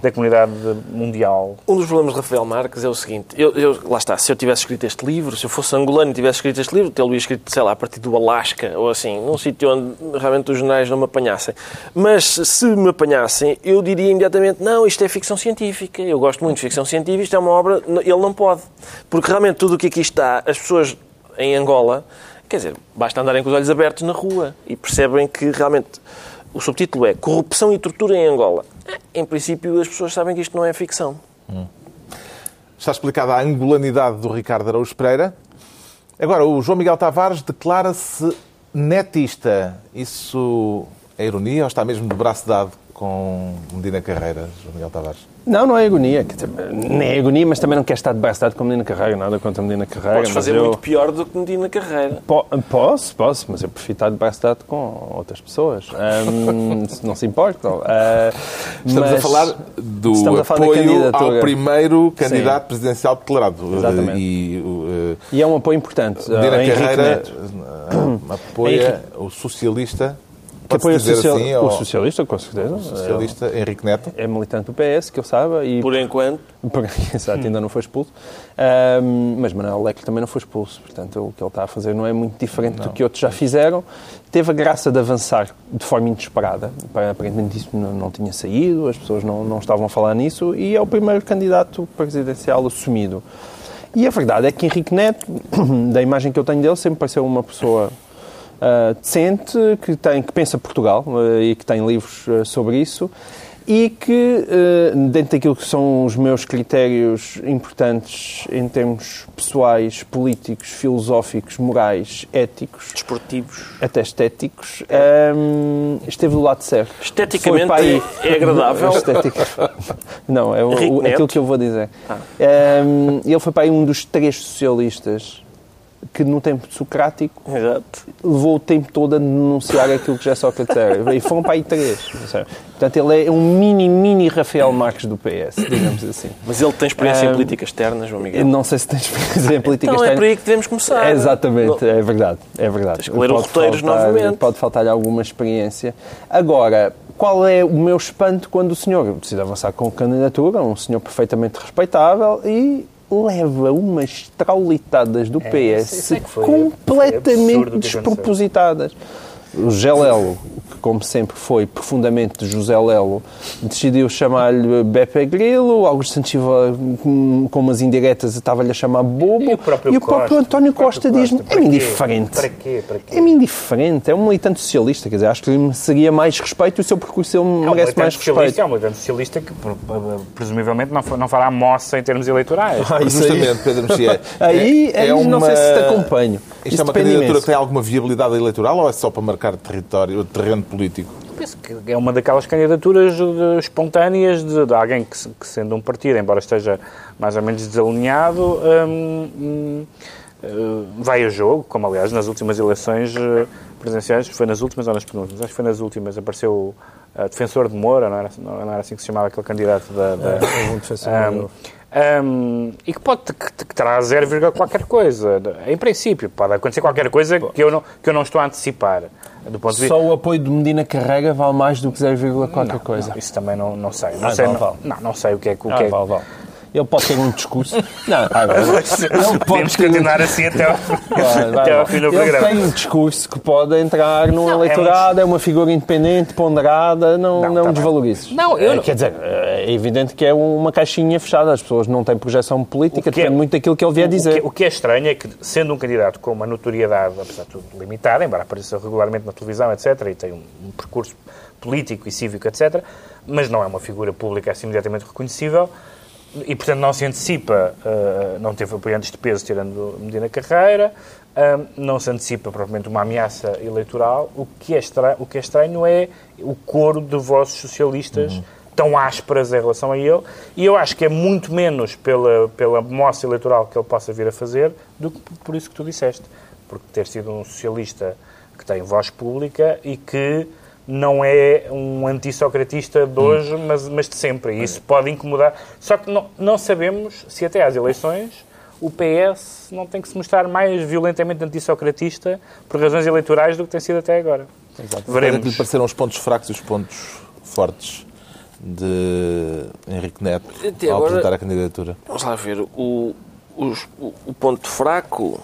da comunidade mundial. Um dos problemas de Rafael Marques é o seguinte: eu, eu, lá está, se eu tivesse escrito este livro, se eu fosse angolano e tivesse escrito este livro, tê-lo escrito, sei lá, a partir do Alasca ou assim, num sítio onde realmente os jornais não me apanhassem. Mas se me apanhassem, eu diria imediatamente: não, isto é ficção científica. Eu gosto muito de ficção científica, isto é uma obra. Ele não pode. Porque realmente tudo o que aqui está, as pessoas em Angola, quer dizer, basta andarem com os olhos abertos na rua e percebem que realmente o subtítulo é Corrupção e Tortura em Angola. Em princípio, as pessoas sabem que isto não é ficção. Hum. Está explicada a angolanidade do Ricardo Araújo Pereira. Agora, o João Miguel Tavares declara-se netista. Isso é ironia ou está mesmo de braço dado com Medina Carreira, João Miguel Tavares? Não, não é agonia. Nem é agonia, mas também não quer estar de braço dado com Medina Carreira. Nada contra Medina Carreira. Podes fazer eu... muito pior do que Medina Carreira. Po posso, posso, mas eu prefiro estar de braço dado com outras pessoas. Um, <laughs> não se importa. Uh, estamos a falar do a falar apoio ao primeiro candidato Sim. presidencial declarado. Exatamente. E, uh, e, é um apoio importante. Medina uh, Carreira apoia o socialista que apoia o, social... assim, o socialista, com certeza. O socialista é, Henrique Neto. É militante do PS, que eu saiba. E... Por enquanto. <laughs> Por... Exato, ainda não foi expulso. Um, mas Manuel Leque também não foi expulso. Portanto, o que ele está a fazer não é muito diferente não. do que outros já fizeram. Teve a graça de avançar de forma inesperada. Aparentemente isso não, não tinha saído, as pessoas não, não estavam a falar nisso. E é o primeiro candidato presidencial assumido. E a verdade é que Henrique Neto, <coughs> da imagem que eu tenho dele, sempre pareceu uma pessoa uh, decente, que, tem, que pensa Portugal uh, e que tem livros uh, sobre isso e que, dentro daquilo que são os meus critérios importantes em termos pessoais, políticos, filosóficos, morais, éticos, desportivos, até estéticos, um, esteve do lado certo. Esteticamente aí... é agradável? <laughs> Estética... Não, é o, aquilo que eu vou dizer. Ah. Um, ele foi para aí um dos três socialistas que no tempo socrático Exato. levou o tempo todo a denunciar aquilo que já Sócrates era. <laughs> E foram para aí três. Portanto, ele é um mini, mini Rafael Marques do PS, digamos assim. Mas ele tem experiência um, em política externa, João Miguel? Não sei se tem experiência em política então externa. é por aí que devemos começar. É, exatamente, é verdade. É verdade. Tens que ler pode roteiros faltar, novamente. Pode faltar-lhe alguma experiência. Agora, qual é o meu espanto quando o senhor decide avançar com candidatura, um senhor perfeitamente respeitável e leva umas traulitadas do é, PS é foi, completamente foi despropositadas. O Gelelo, que como sempre foi profundamente José Lelo, decidiu chamar-lhe Beppe Grilo, Augusto Santos Silva, com umas indiretas, estava-lhe a chamar bobo, e o próprio, e o próprio Costa, António Costa diz-me, é-me indiferente. Para quê? Para quê? É-me indiferente, é um militante socialista, quer dizer, acho que lhe seria mais respeito e o seu percurso ele é merece mais respeito. É um militante socialista que presumivelmente não, não fará moça em termos eleitorais. Ah, Justamente, Pedro Mexia. <laughs> aí, é, aí é uma... não sei se te acompanho. Isto, Isto é uma candidatura imenso. que tem alguma viabilidade eleitoral ou é só para marcar território, terreno político? Penso que é uma daquelas candidaturas espontâneas de, de alguém que, que, sendo um partido, embora esteja mais ou menos desalinhado, hum, hum, hum, vai a jogo, como aliás nas últimas eleições eh, presidenciais, foi nas últimas ou nas penúltimas? Acho que foi nas últimas, apareceu o defensor de Moura, não era, não era assim que se chamava aquele candidato da... da é, um defensor de Moura. Um, e que pode que, que terá 0, qualquer coisa. Em princípio, pode acontecer qualquer coisa que eu não, que eu não estou a antecipar. Do ponto de Só o apoio de Medina Carrega vale mais do que 0, qualquer não, coisa. Não, isso também não, não sei. Não, ah, sei, vale, vale. não, não, sei o que é que. O ah, que é... Vale, vale. Ele pode ter um discurso. <laughs> Não, ele pode continuar assim até ao, <laughs> vai, até ao fim do ele programa. Ele tem um discurso que pode entrar num não, eleitorado, é, é, uma figura independente, ponderada, não, não, não tá desvalorize. Não, eu é, Quer dizer, é evidente que é uma caixinha fechada, as pessoas não têm projeção política, depende é, muito daquilo que ele vier dizer. O que, o que é estranho é que, sendo um candidato com uma notoriedade, apesar de tudo, limitada, embora apareça regularmente na televisão, etc., e tem um, um percurso político e cívico, etc., mas não é uma figura pública assim imediatamente reconhecível, e, portanto, não se antecipa, uh, não teve apoiantes de peso tirando Medina Carreira, uh, não se antecipa propriamente uma ameaça eleitoral. O que é estranho, o que é, estranho é o coro de vozes socialistas uhum. tão ásperas em relação a ele, e eu acho que é muito menos pela, pela moça eleitoral que ele possa vir a fazer do que por isso que tu disseste. Porque ter sido um socialista que tem voz pública e que não é um antissocratista de hoje, hum. mas, mas de sempre. E isso pode incomodar. Só que não, não sabemos se até às eleições o PS não tem que se mostrar mais violentamente antissocratista por razões eleitorais do que tem sido até agora. Exato. Veremos. que lhe pareceram os pontos fracos e os pontos fortes de Henrique Neto até ao agora, apresentar a candidatura? Vamos lá ver. O, o, o ponto fraco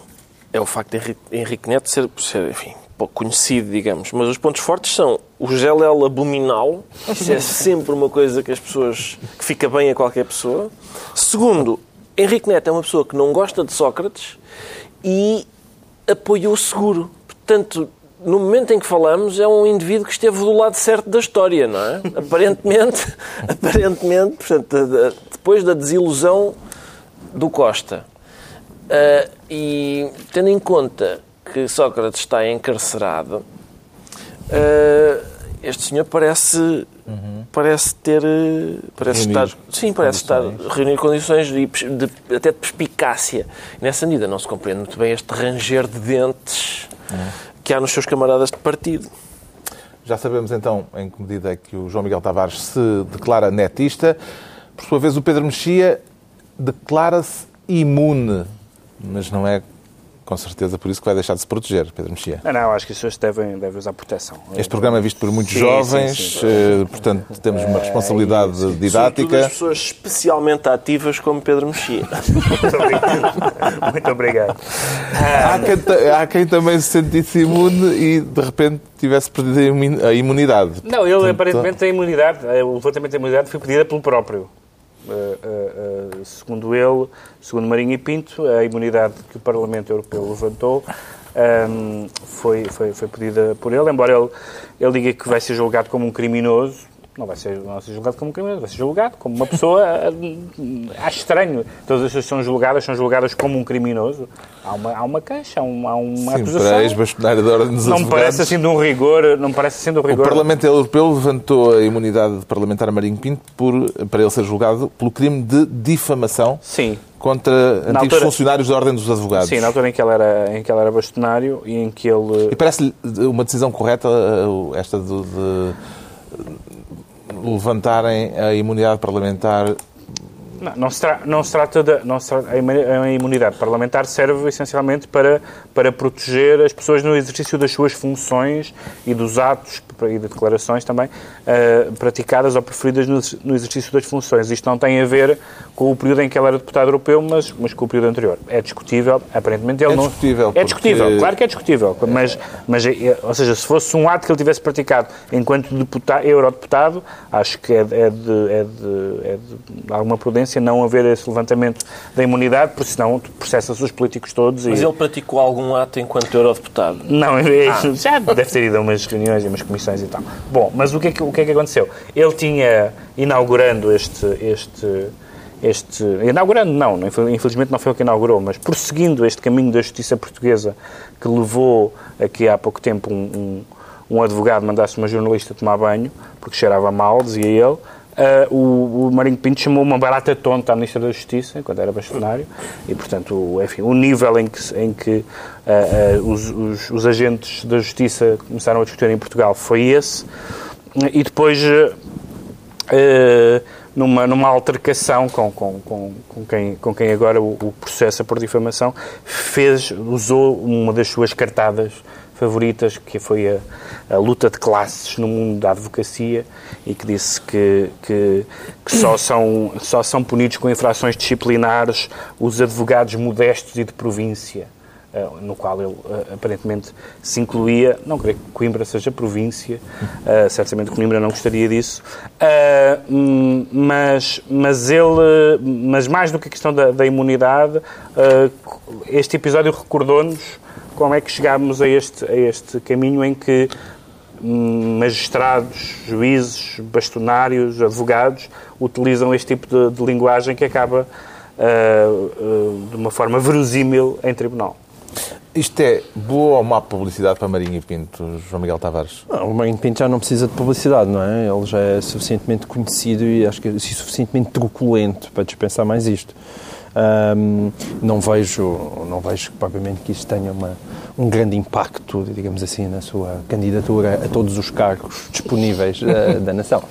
é o facto de Henrique, Henrique Neto ser, ser enfim, pouco conhecido, digamos. Mas os pontos fortes são o gelel abominal, isso é sempre uma coisa que as pessoas. que fica bem a qualquer pessoa. Segundo, Henrique Neto é uma pessoa que não gosta de Sócrates e apoiou seguro. Portanto, no momento em que falamos, é um indivíduo que esteve do lado certo da história, não é? <laughs> aparentemente, aparentemente, portanto, depois da desilusão do Costa. Uh, e tendo em conta que Sócrates está encarcerado, uh, este senhor parece, uhum. parece ter. Parece estar, sim, parece estar reunir condições de, de, até de perspicácia. Nessa medida, não se compreende muito bem este ranger de dentes uhum. que há nos seus camaradas de partido. Já sabemos então em que medida é que o João Miguel Tavares se declara netista. Por sua vez, o Pedro Mexia declara-se imune, mas não é com certeza por isso que vai deixar de se proteger, Pedro Mexia. Não, não, acho que as pessoas devem, devem usar proteção. Este programa é visto por muitos sim, jovens, sim, sim. Eh, portanto temos uma responsabilidade é, didática. as pessoas especialmente ativas como Pedro Mexia. <laughs> Muito obrigado. Muito obrigado. Há, quem, há quem também se sentisse imune e de repente tivesse perdido a imunidade. Não, ele portanto, aparentemente a imunidade, o levantamento da imunidade foi pedida pelo próprio. Uh, uh, uh, segundo ele, segundo Marinho e Pinto, a imunidade que o Parlamento Europeu levantou um, foi, foi, foi pedida por ele, embora ele, ele diga que vai ser julgado como um criminoso, não vai ser, não vai ser julgado como um criminoso, vai ser julgado como uma pessoa. <laughs> Acho estranho. Todas as pessoas são julgadas, são julgadas como um criminoso. Há uma, há uma queixa, há uma, há uma Sim, acusação. Para ex-bastonário da Ordem dos Não parece assim de um rigor. Não parece assim de um rigor. O Parlamento Europeu levantou a imunidade parlamentar a Marinho Pinto por, para ele ser julgado pelo crime de difamação. Sim contra antigos altura, funcionários da Ordem dos Advogados. Sim, na altura em que ele era, em que ele era bastonário e em que ele... E parece-lhe uma decisão correta eh, esta de, de levantarem a imunidade parlamentar não, não, se, tra não se trata de. Não se trata, a imunidade parlamentar serve essencialmente para, para proteger as pessoas no exercício das suas funções e dos atos e de declarações também uh, praticadas ou preferidas no, no, exercício das funções. Isto não tem a ver com o período em que ele era deputado europeu, mas, mas com o período anterior. É discutível, aparentemente ele é não. Discutível é discutível, claro que é discutível. Mas, mas, é, ou seja, se fosse um ato que ele tivesse praticado enquanto deputado, eurodeputado, acho que é de, é de, é de, é de alguma prudência não haver esse levantamento da imunidade, porque senão processa-se os políticos todos. Mas e... ele praticou algum ato enquanto eurodeputado? Não, ah. já deve ter ido a umas reuniões e umas comissões e tal. Bom, mas o que é que, o que, é que aconteceu? Ele tinha, inaugurando este, este, este. Inaugurando, não, infelizmente não foi o que inaugurou, mas prosseguindo este caminho da justiça portuguesa que levou aqui há pouco tempo um, um, um advogado mandasse uma jornalista tomar banho, porque cheirava mal, dizia ele. Uh, o, o, Marinho Pinto chamou uma barata tonta à Ministra da Justiça, quando era bastonário, e, portanto, o, enfim, o nível em que, em que uh, uh, os, os, os, agentes da Justiça começaram a discutir em Portugal foi esse. E depois, numa, numa altercação com, com, com, com, quem, com quem agora o, o processa por difamação, fez, usou uma das suas cartadas favoritas, que foi a, a, luta de classes no mundo da advocacia e que disse que, que, que, só, <coughs> são, só são punidos com infrações disciplinares os advogados modestos e de província. Uh, no qual ele uh, aparentemente se incluía, não creio que Coimbra seja província, uh, certamente Coimbra não gostaria disso, hum, mas, mas ele, mas mais do que a questão da, da imunidade, este episódio recordou-nos como é que chegámos a este, a este caminho em que hum, magistrados, juízes, bastonários, advogados utilizam este tipo de, de linguagem que acaba uh, uh, de uma forma verosímil em tribunal. Isto é boa ou má publicidade para Marinho Pinto, João Miguel Tavares? Não, o Marinho Pinto já não precisa de publicidade, não é? Ele já é suficientemente conhecido e acho que é suficientemente truculento para dispensar mais isto. Um, não vejo, não vejo propriamente que isso tenha uma, um grande impacto, digamos assim, na sua candidatura a todos os cargos disponíveis uh, <laughs> da nação.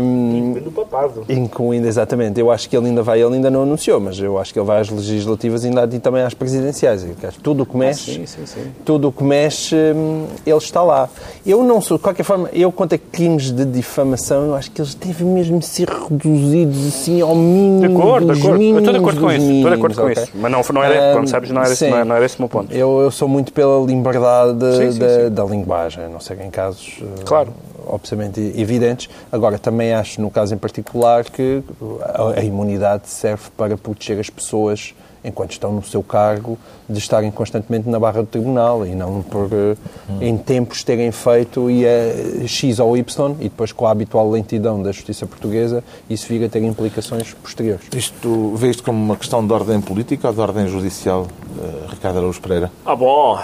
Um, incluindo o papado. Incluindo, exatamente. Eu acho que ele ainda vai, ele ainda não anunciou, mas eu acho que ele vai às legislativas e, ainda, e também às presidenciais. Tudo o que mexe, ah, sim, sim, sim. tudo o que mexe, hum, ele está lá. Eu não sou, de qualquer forma, eu quanto a crimes de difamação, eu acho que eles devem mesmo ser reduzidos assim ao mínimo. De acordo, de acordo. De acordo com isso. Estou de acordo okay? com isso. Mas não, não era, um, como sabes, não era, esse, não era esse o meu ponto. Eu, eu sou muito pela liberdade sim, sim, da, da, linguagem, não sei em casos. Claro. Obviamente evidentes. Agora, também acho, no caso em particular, que a, a imunidade serve para proteger as pessoas enquanto estão no seu cargo, de estarem constantemente na barra do tribunal e não por, hum. em tempos, terem feito e é X ou Y e depois com a habitual lentidão da justiça portuguesa, isso vir a ter implicações posteriores. Isto vê isto como uma questão de ordem política ou de ordem judicial, uh, Ricardo Araújo Pereira? Ah, bom,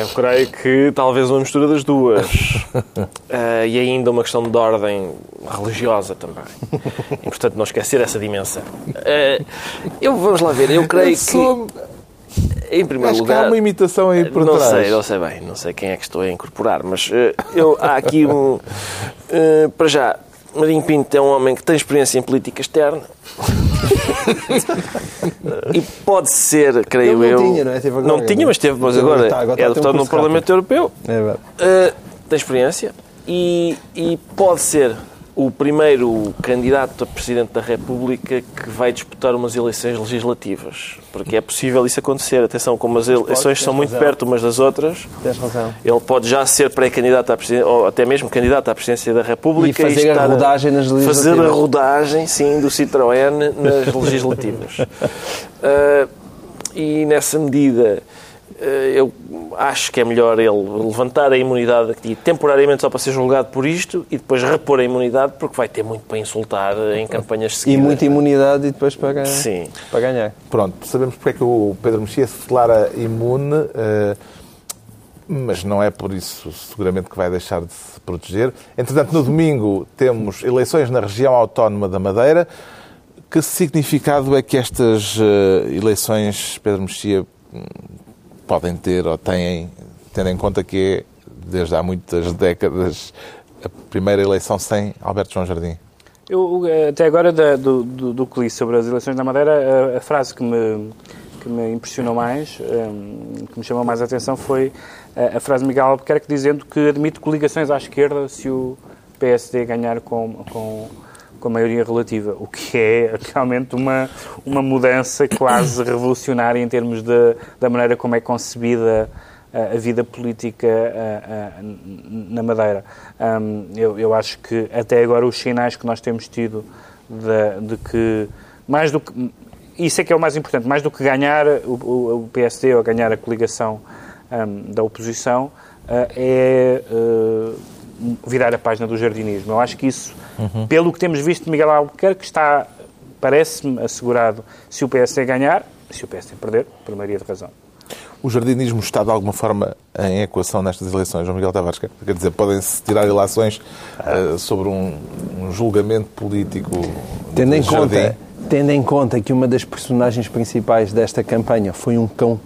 eu creio que talvez uma mistura das duas. uh, <laughs> e ainda uma questão de ordem religiosa também. <laughs> E, portanto, não esquecer essa dimensão. Uh, eu, vamos lá ver, eu creio que... Em primeiro Acho lugar. Que há uma imitação aí por não trás. sei, não sei bem, não sei quem é que estou a incorporar, mas uh, eu, há aqui um. Uh, para já, Marinho Pinto é um homem que tem experiência em política externa. e pode ser, creio não eu. Tinha, não, é? agora, não tinha, mas teve, mas agora, está, agora é deputado no Parlamento Europeu. É verdade. Uh, tem experiência e, e pode ser o primeiro candidato a Presidente da República que vai disputar umas eleições legislativas. Porque é possível isso acontecer. Atenção, como as eleições são muito razão. perto umas das outras, Tens razão. ele pode já ser pré-candidato à presidência, ou até mesmo candidato à presidência da República. E fazer a rodagem nas legislativas. Fazer a rodagem, sim, do Citroën nas legislativas. uh, <laughs> e nessa medida eu acho que é melhor ele levantar a imunidade aqui temporariamente só para ser julgado por isto e depois repor a imunidade porque vai ter muito para insultar em campanhas seguidas. E muita imunidade e depois para, Sim. para ganhar. Pronto, sabemos porque é que o Pedro Mexia se declara imune, eh, mas não é por isso seguramente que vai deixar de se proteger. Entretanto, no domingo temos eleições na região autónoma da Madeira. Que significado é que estas eh, eleições, Pedro Mexia, podem ter ou têm, tendo em conta que é, desde há muitas décadas, a primeira eleição sem Alberto João Jardim? Eu, até agora, da, do, do, do que li sobre as eleições da Madeira, a, a frase que me, que me impressionou mais, um, que me chamou mais a atenção, foi a, a frase de Miguel Albuquerque dizendo que admite coligações à esquerda se o PSD ganhar com, com, com a maioria relativa, o que é realmente uma, uma mudança quase <coughs> revolucionária em termos de, da maneira como é concebida a, a vida política a, a, na Madeira. Um, eu, eu acho que até agora os sinais que nós temos tido de, de que, mais do que. Isso é que é o mais importante, mais do que ganhar o, o, PSD ou ganhar a coligação um, da oposição, uh, é. Uh, virar a página do jardinismo. Eu acho que isso, uhum. pelo que temos visto de Miguel Albuquerque, está, parece-me, assegurado se o PSD ganhar, se o PSD perder, por maioria de razão. O jardinismo está, de alguma forma, em equação nestas eleições, João Miguel Tavares? Quer dizer, podem-se tirar ilações uh, sobre um, um, julgamento político tendo em, conta, tendo em conta que uma das personagens principais desta campanha foi um cão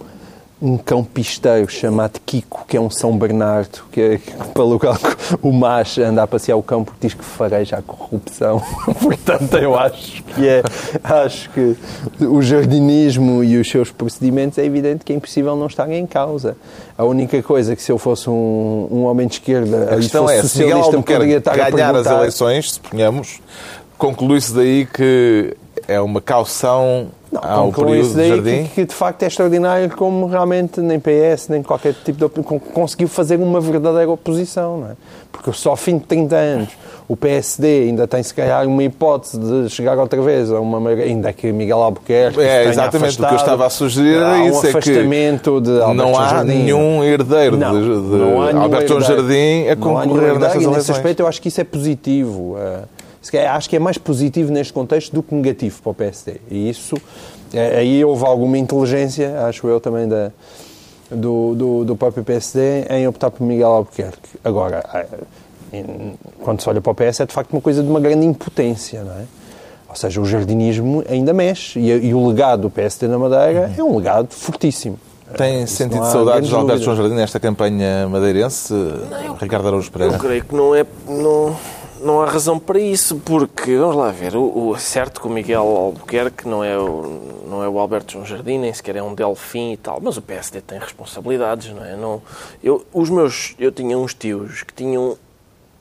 um cão pisteiro chamado Kiko, que é um São Bernardo, que é, <laughs> pelo qual o macho anda a passear o cão porque diz que fareja a corrupção. <laughs> Portanto, eu acho que é, acho que o jardinismo e os seus procedimentos é evidente que é impossível não estarem em causa. A única coisa que se eu fosse um, um homem de esquerda a questão é, socialista, me poderia estar ganhar a as eleições, suponhamos, conclui-se daí que é uma caução não, ao período daí de jardim? Que, que, de facto é extraordinário como realmente nem PS, nem qualquer tipo de conseguiu fazer uma verdadeira oposição, não é? Porque só ao fim de 30 anos o PSD ainda tem se calhar uma hipótese de chegar outra vez a uma ainda que Miguel Albuquerque é exatamente o que eu estava a sugerir um isso é que não há Jardim. nenhum herdeiro não, de, de não há Alberto João Jardim a concorrer nessas eleições. Nesse aspecto eu acho que isso é positivo. Uh, acho que é mais positivo neste contexto do que negativo para o PSD. E isso, é, aí houve alguma inteligência, acho eu também, da, do, do, do próprio PSD em optar por Miguel Albuquerque. Agora, quando se olha para o PS, é de facto uma coisa de uma grande impotência, não é? Ou seja, o jardinismo ainda mexe. E, e o legado do PSD na Madeira é um legado fortíssimo. Tem Isso sentido não saudades de Alberto. João Jardim nesta campanha madeirense, Ricardo Araújo Eu Pereira? creio que não é. Não, não há razão para isso, porque, vamos lá ver, o, o- certo que o Miguel Albuquerque não é o, não é o Alberto João Jardim, nem sequer é um Delfim e tal, mas o PSD tem responsabilidades, não é? Não, eu, os meus, eu tinha uns tios que tinham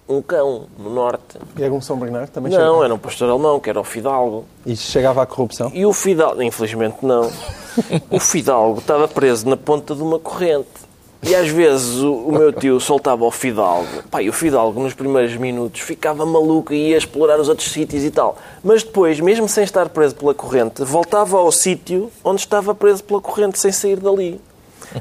um cão no norte. E era um São Bernardo também Não, chegava. era um pastor alemão, que era o Fidalgo. E chegava à corrupção. E o Fidalgo, infelizmente não, <laughs> o Fidalgo estava preso na ponta de uma corrente. E às vezes o, o meu tio soltava o Fidalgo. Pá, e o Fidalgo nos primeiros minutos ficava maluco e ia explorar os outros sítios e tal. Mas depois, mesmo sem estar preso pela corrente, voltava ao sítio onde estava preso pela corrente sem sair dali.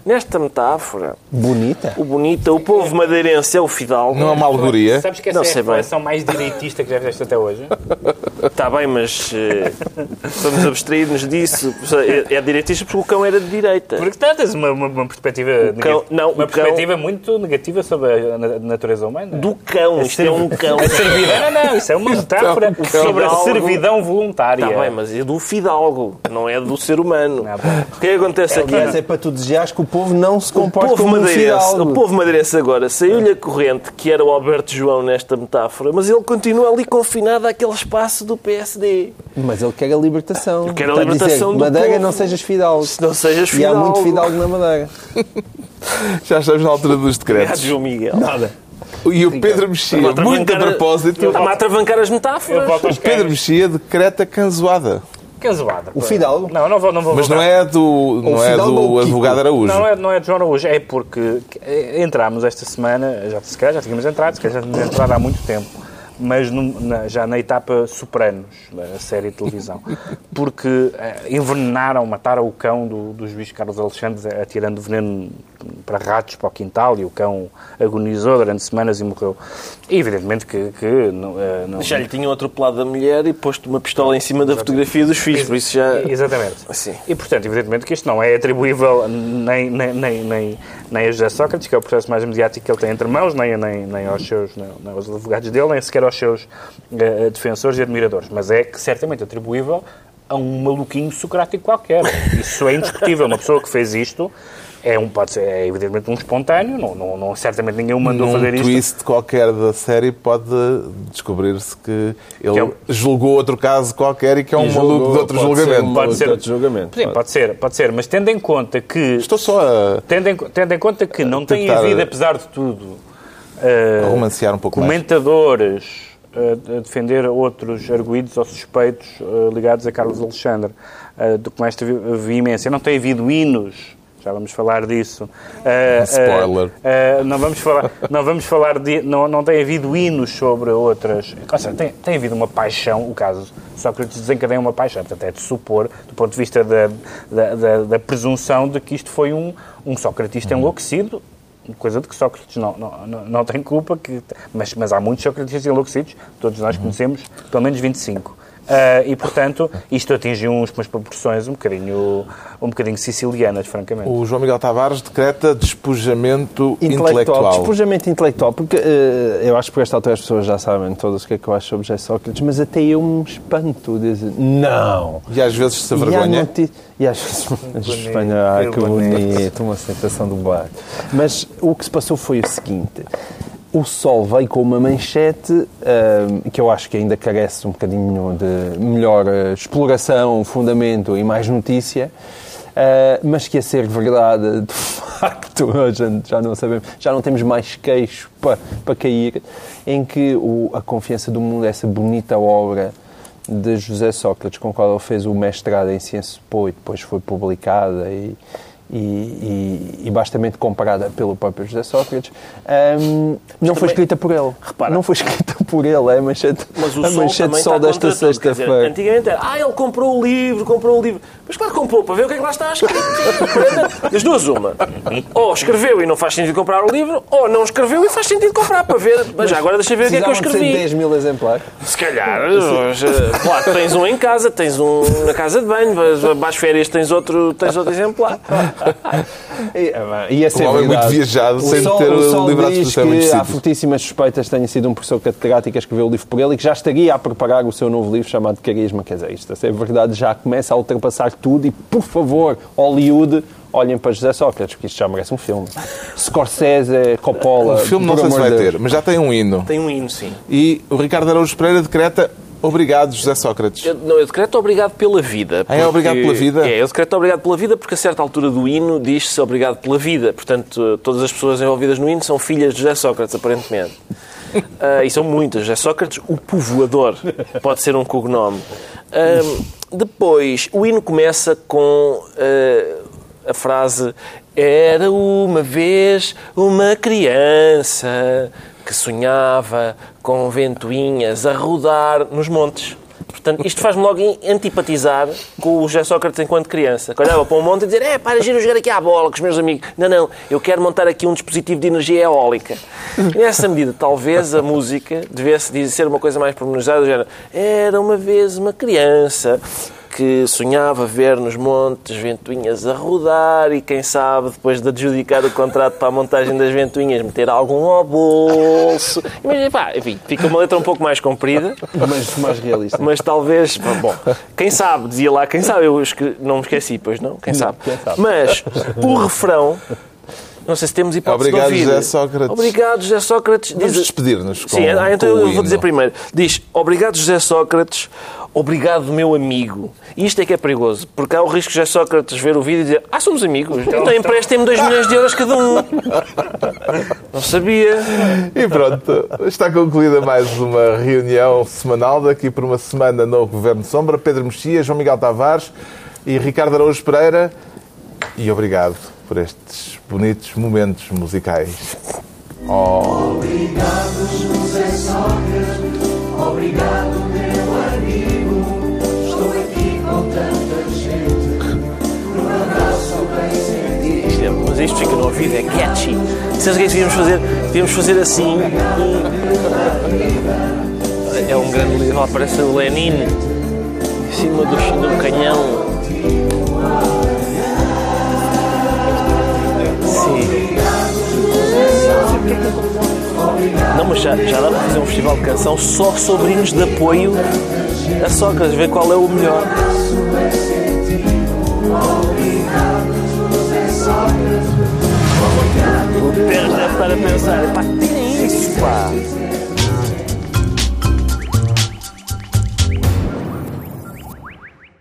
Nesta metáfora, Bonita. o bonita, o povo madeirense é o Fidalgo. Não é uma alegoria? Sabes que essa Não é a sei bem. reflexão mais direitista que já fizeste até hoje? Está bem, mas eh, vamos abstrair-nos disso. É, é direitista porque o cão era de direita. Porque tá, tens uma, uma, uma perspectiva cão- negativa, não, uma o cão- perspectiva muito negativa sobre a na- natureza humana. Do cão, isto é um cão. A servidão, não, não, isso é uma <laughs> metáfora cão. sobre a servidão voluntária. Está bem, mas é do fidalgo, não é do ser humano. Bom. O que é que acontece aqui? Aliás, é para tu desejares que o povo não se O comporte povo, como um madeirense, fidalgo. o povo madeirense agora saiu-lhe a corrente, que era o Alberto João nesta metáfora, mas ele continua ali confinado àquele espaço do PSD. Mas ele quer a libertação. quer a Está libertação dizer, do Madeira, povo. não sejas fidalgo. Se não sejas E há fidalgo. muito fidalgo na Madeira. <laughs> Já estamos na altura dos Obrigado, decretos. João Miguel. Nada. E o Pedro Mexia, a muito a propósito, Está-me a atravancar as metáforas. o Pedro. Mexia decreta canzoada. Que zoada. O fidalgo? Não, não vou, não vou Mas não é do, não é do advogado Araújo. Não é, não é de João Araújo, é porque eh, entramos esta semana, já, se calhar já tínhamos entrado, se calhar já tínhamos entrado há muito tempo, mas num- na- já na etapa Sopranos, da série de televisão, <laughs> porque eh, envenenaram, mataram o cão do, do juiz Carlos Alexandre atirando veneno para ratos para o quintal e o cão agonizou durante semanas e morreu. E evidentemente que, que não, eh, não- Já lhe tinham atropelado a mulher e posto uma pistola em cima da fotografia dos filhos, por isso já... Exatamente. Sim. E, portanto, evidentemente que isto não é atribuível nem, nem, nem, nem, nem a José Sócrates, que é o processo mais mediático que ele tem entre mãos, nem, nem, nem aos seus nem, nem aos advogados dele, nem sequer aos seus eh, defensores e admiradores. Mas é que certamente atribuível a um maluquinho socrático qualquer. Isso é indiscutível. Uma pessoa que fez isto é, um, pode ser, é evidentemente um espontâneo, não, não, não- certamente ninguém o mandou Num fazer isto. twist qualquer da série pode descobrir-se que ele Que é um- julgou outro caso qualquer e que é um E maluco julgou- de outro pode ser julgamento. um Pode ser- outro julgamento. Sim, pode ser, pode ser, mas tendo em conta que Estou só a Tendo em, tendo em conta que não tem havido, eh, apesar de tudo, eh, romancear um pouco mais. comentadores eh, a defender outros arguídos ou suspeitos ligados a Carlos Alexandre de- com esta vi- veemência. Não tem havido hinos. Já vamos falar disso. Eh, Spoiler. eh, eh, não vamos falar, não vamos falar de, não, não tem havido hinos sobre outras. Ou seja, tem, tem havido uma paixão. O caso Sócrates desencadeia uma paixão. Portanto, é de supor, do ponto de vista da, da, da- da presunção de que isto foi um, um socratista enlouquecido. Coisa de que Sócrates não, não, não, não tem culpa, que, mas, mas há muitos socratistas enlouquecidos, todos nós conhecemos, pelo menos 25. Ah, e, portanto, isto atingiu uns, umas proporções um bocadinho, um bocadinho sicilianas, francamente. O João Miguel Tavares decreta despojamento Intelectual, intelectual. despojamento intelectual, porque eh, eu acho que por esta altura as pessoas já sabem todas o que é que eu acho sobre José Sócrates, mas até eu me espanto de dizer, não. E às vezes se E, vergonha. e às vezes <laughs> Espanha, ai que bonito, uma sensação do bar. Mas o que se passou foi o seguinte: o Sol veio com uma manchete que eu acho que ainda carece um bocadinho de melhor ah, exploração, fundamento e mais notícia. ah, mas que a ser verdade, <laughs> de facto, a gente já não sabemos, já não temos mais queixo para, para cair, em que o- a confiança do mundo, essa bonita obra de José Sócrates, com o qual ele fez o mestrado em Ciência Pô e depois foi publicada e, e, e, e bastamente comparada pelo próprio José Sócrates, hum, não foi também- escrita por ele. Repara. Não foi escrita por ele, é a manchete, Mas o a Sol manchete só está desta sexta-feira. Antigamente era, ah, ele comprou o livro, comprou o livro. Mas claro que comprou, para ver o que é que lá está escrito. Das duas, uma. Ou escreveu e não faz sentido comprar o livro, ou não escreveu e faz sentido comprar, para ver. Mas já agora deixa ver o que é que eu escrevi. 10 mil exemplares. Se calhar, claro, tens um em casa, tens um na casa de banho, vais, vais às férias, tens outro, tens outro exemplar. E, Ia ser Um homem muito viajado, o sem Sol, ter o Sol livrado-se diz muitos que há fortíssimas suspeitas que tenha sido um professor catedrático a escrever o livro por ele e que já estaria a preparar o seu novo livro chamado Carisma. Quer dizer, isto, é verdade, já começa a ultrapassar tudo e, por favor, Hollywood, olhem para José Sócrates, porque isto já merece um filme. Scorsese, Coppola... O filme não sei se vai Deus. ter, mas já tem um hino. Tem um hino, sim. E o Ricardo Araújo Pereira decreta Obrigado, José Sócrates. Eu, não, eu decreto obrigado pela vida. Porque, ah, é obrigado pela vida? É, eu decreto obrigado pela vida porque a certa altura do hino diz-se obrigado pela vida. Portanto, todas as pessoas envolvidas no hino são filhas de José Sócrates, aparentemente. Uh, <laughs> e são muitas. José Sócrates, o povoador, pode ser um cognome. Uh, depois, o hino começa com uh, a frase Era uma vez uma criança que sonhava com ventoinhas a rodar nos montes. Portanto, isto faz-me logo antipatizar com o José Sócrates enquanto criança, que olhava para um monte e dizia é, para giro jogar aqui à bola com os meus amigos. Não, não, eu quero montar aqui um dispositivo de energia eólica. E nessa medida, talvez a música devesse ser uma coisa mais pormenorizada, era uma vez uma criança que sonhava ver nos montes ventoinhas a rodar e quem sabe depois de adjudicar o contrato para a montagem das ventoinhas meter algum ao bolso. Mas, pá, enfim, fica uma letra um pouco mais comprida. Mas mais realista. Mas talvez, bom, quem sabe, dizia lá, quem sabe, eu não me esqueci, pois não, quem sabe. Quem sabe. Mas o refrão não sei se temos hipótese Obrigado, de ouvir. José Sócrates. Obrigado, José Sócrates. Vamos diz... despedir-nos Sim, ah, então eu vou dizer primeiro. Diz, obrigado, José Sócrates, obrigado, meu amigo. E isto é que é perigoso, porque há o risco de José Sócrates ver o vídeo e dizer ah, somos amigos, então, então emprestem-me 2 milhões de euros cada um. <laughs> Não sabia. E pronto, está concluída mais uma reunião semanal. Daqui por uma semana no Governo Sombra. Pedro Mexia, João Miguel Tavares e Ricardo Araújo Pereira. E obrigado por estes bonitos momentos musicais. Oh. Obrigado, José Sócrates, obrigado, isto fica no ouvido, é catchy. Sabes o que é que devíamos fazer? Devíamos fazer assim. É um grande livro, parece o Lenin em cima do, do canhão. Não, mas já, já dá para fazer um festival de canção só sobre hinos de apoio a Sócrates, ver qual é o melhor. O Pérez deve estar a pensar, pá, tirem isso, pá.